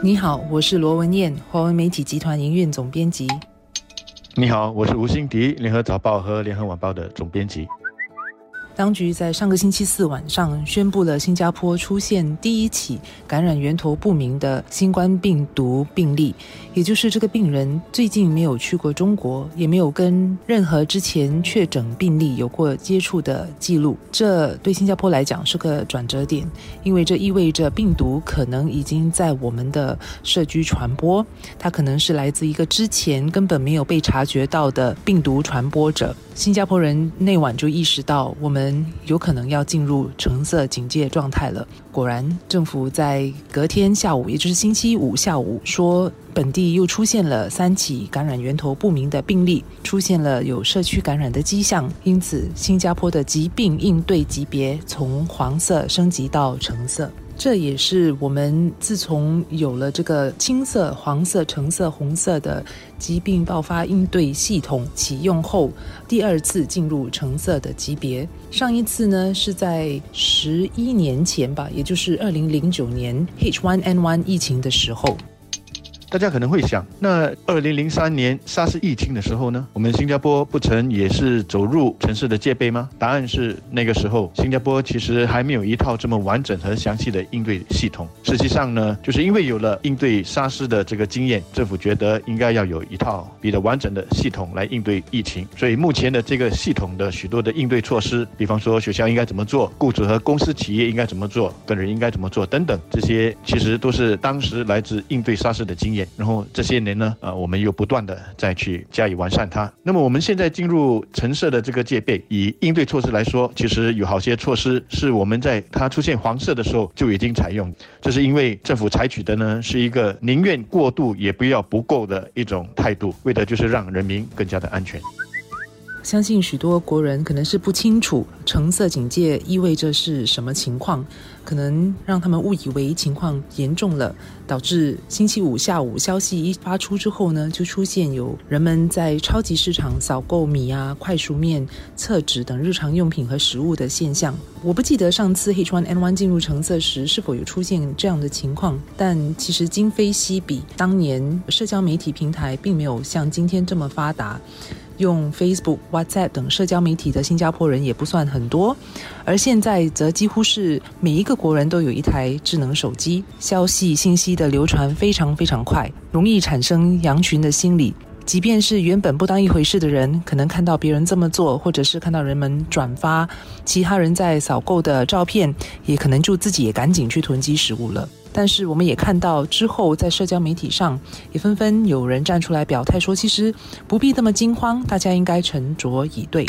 你好，我是罗文燕，华文媒体集团营运总编辑。你好，我是吴欣迪，联合早报和联合晚报的总编辑。当局在上个星期四晚上宣布了新加坡出现第一起感染源头不明的新冠病毒病例，也就是这个病人最近没有去过中国，也没有跟任何之前确诊病例有过接触的记录。这对新加坡来讲是个转折点，因为这意味着病毒可能已经在我们的社区传播，它可能是来自一个之前根本没有被察觉到的病毒传播者。新加坡人那晚就意识到，我们有可能要进入橙色警戒状态了。果然，政府在隔天下午，也就是星期五下午，说本地又出现了三起感染源头不明的病例，出现了有社区感染的迹象，因此新加坡的疾病应对级别从黄色升级到橙色。这也是我们自从有了这个青色、黄色、橙色、红色的疾病爆发应对系统启用后，第二次进入橙色的级别。上一次呢是在十一年前吧，也就是二零零九年 H1N1 疫情的时候。大家可能会想，那二零零三年沙士疫情的时候呢，我们新加坡不曾也是走入城市的戒备吗？答案是，那个时候新加坡其实还没有一套这么完整和详细的应对系统。实际上呢，就是因为有了应对沙士的这个经验，政府觉得应该要有一套比较完整的系统来应对疫情。所以目前的这个系统的许多的应对措施，比方说学校应该怎么做，雇主和公司企业应该怎么做，个人应该怎么做等等，这些其实都是当时来自应对沙士的经验。然后这些年呢，呃，我们又不断的再去加以完善它。那么我们现在进入橙色的这个戒备，以应对措施来说，其实有好些措施是我们在它出现黄色的时候就已经采用。这是因为政府采取的呢是一个宁愿过度也不要不够的一种态度，为的就是让人民更加的安全。相信许多国人可能是不清楚橙色警戒意味着是什么情况，可能让他们误以为情况严重了，导致星期五下午消息一发出之后呢，就出现有人们在超级市场扫购米啊、快熟面、厕纸等日常用品和食物的现象。我不记得上次 H1N1 进入橙色时是否有出现这样的情况，但其实今非昔比，当年社交媒体平台并没有像今天这么发达。用 Facebook、WhatsApp 等社交媒体的新加坡人也不算很多，而现在则几乎是每一个国人都有一台智能手机，消息信息的流传非常非常快，容易产生羊群的心理。即便是原本不当一回事的人，可能看到别人这么做，或者是看到人们转发其他人在扫购的照片，也可能就自己也赶紧去囤积食物了。但是我们也看到之后，在社交媒体上也纷纷有人站出来表态说，其实不必这么惊慌，大家应该沉着以对。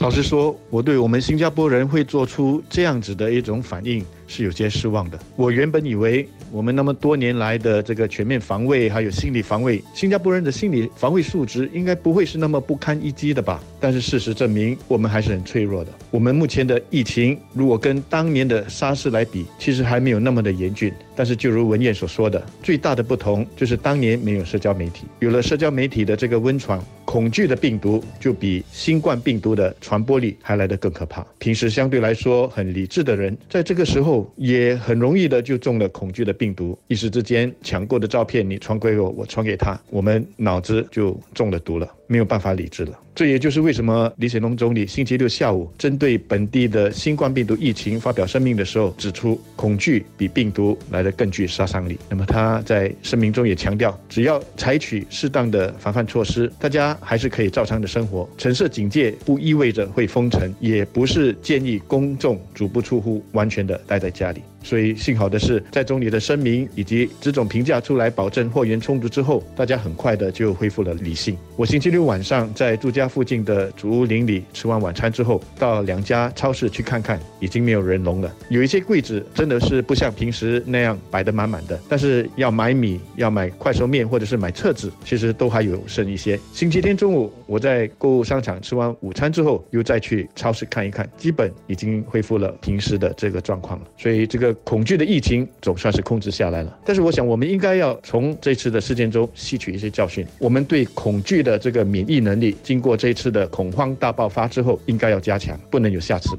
老实说，我对我们新加坡人会做出这样子的一种反应。是有些失望的。我原本以为我们那么多年来的这个全面防卫，还有心理防卫，新加坡人的心理防卫素质应该不会是那么不堪一击的吧？但是事实证明，我们还是很脆弱的。我们目前的疫情，如果跟当年的沙士来比，其实还没有那么的严峻。但是就如文燕所说的，最大的不同就是当年没有社交媒体，有了社交媒体的这个温床，恐惧的病毒就比新冠病毒的传播力还来得更可怕。平时相对来说很理智的人，在这个时候。也很容易的就中了恐惧的病毒，一时之间抢购的照片你传给我，我传给他，我们脑子就中了毒了，没有办法理智了。这也就是为什么李显龙总理星期六下午针对本地的新冠病毒疫情发表声明的时候，指出恐惧比病毒来的更具杀伤力。那么他在声明中也强调，只要采取适当的防范措施，大家还是可以照常的生活。橙色警戒不意味着会封城，也不是建议公众足不出户，完全的待在家里。所以幸好的是，在总理的声明以及这种评价出来，保证货源充足之后，大家很快的就恢复了理性。我星期六晚上在住家附近的竹林里吃完晚餐之后，到两家超市去看看，已经没有人龙了。有一些柜子真的是不像平时那样摆得满满的，但是要买米、要买快熟面或者是买厕纸，其实都还有剩一些。星期天中午我在购物商场吃完午餐之后，又再去超市看一看，基本已经恢复了平时的这个状况了。所以这个。恐惧的疫情总算是控制下来了，但是我想我们应该要从这次的事件中吸取一些教训。我们对恐惧的这个免疫能力，经过这一次的恐慌大爆发之后，应该要加强，不能有下次。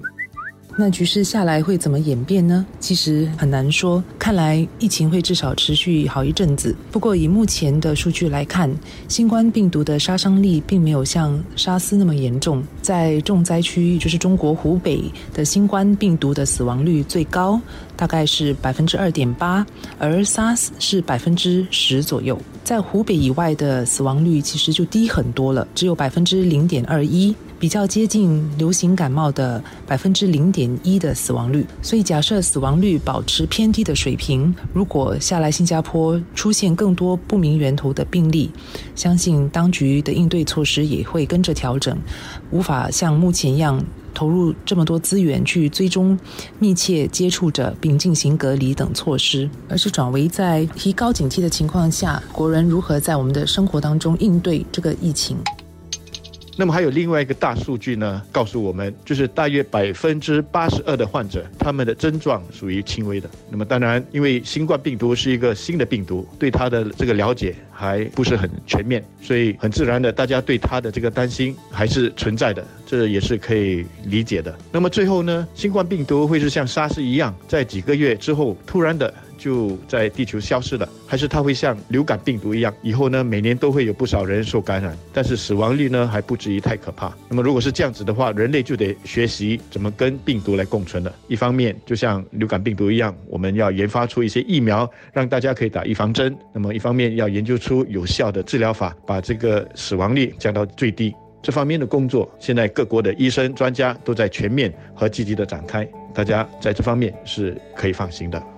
那局势下来会怎么演变呢？其实很难说，看来疫情会至少持续好一阵子。不过以目前的数据来看，新冠病毒的杀伤力并没有像沙斯那么严重。在重灾区，就是中国湖北的新冠病毒的死亡率最高，大概是百分之二点八，而 SARS 是百分之十左右。在湖北以外的死亡率其实就低很多了，只有百分之零点二一。比较接近流行感冒的百分之零点一的死亡率，所以假设死亡率保持偏低的水平，如果下来新加坡出现更多不明源头的病例，相信当局的应对措施也会跟着调整，无法像目前一样投入这么多资源去追踪密切接触者并进行隔离等措施，而是转为在提高警惕的情况下，国人如何在我们的生活当中应对这个疫情。那么还有另外一个大数据呢，告诉我们，就是大约百分之八十二的患者，他们的症状属于轻微的。那么当然，因为新冠病毒是一个新的病毒，对它的这个了解还不是很全面，所以很自然的，大家对它的这个担心还是存在的，这也是可以理解的。那么最后呢，新冠病毒会是像沙士一样，在几个月之后突然的。就在地球消失了，还是它会像流感病毒一样，以后呢每年都会有不少人受感染，但是死亡率呢还不至于太可怕。那么如果是这样子的话，人类就得学习怎么跟病毒来共存了。一方面就像流感病毒一样，我们要研发出一些疫苗，让大家可以打预防针；那么一方面要研究出有效的治疗法，把这个死亡率降到最低。这方面的工作，现在各国的医生专家都在全面和积极的展开，大家在这方面是可以放心的。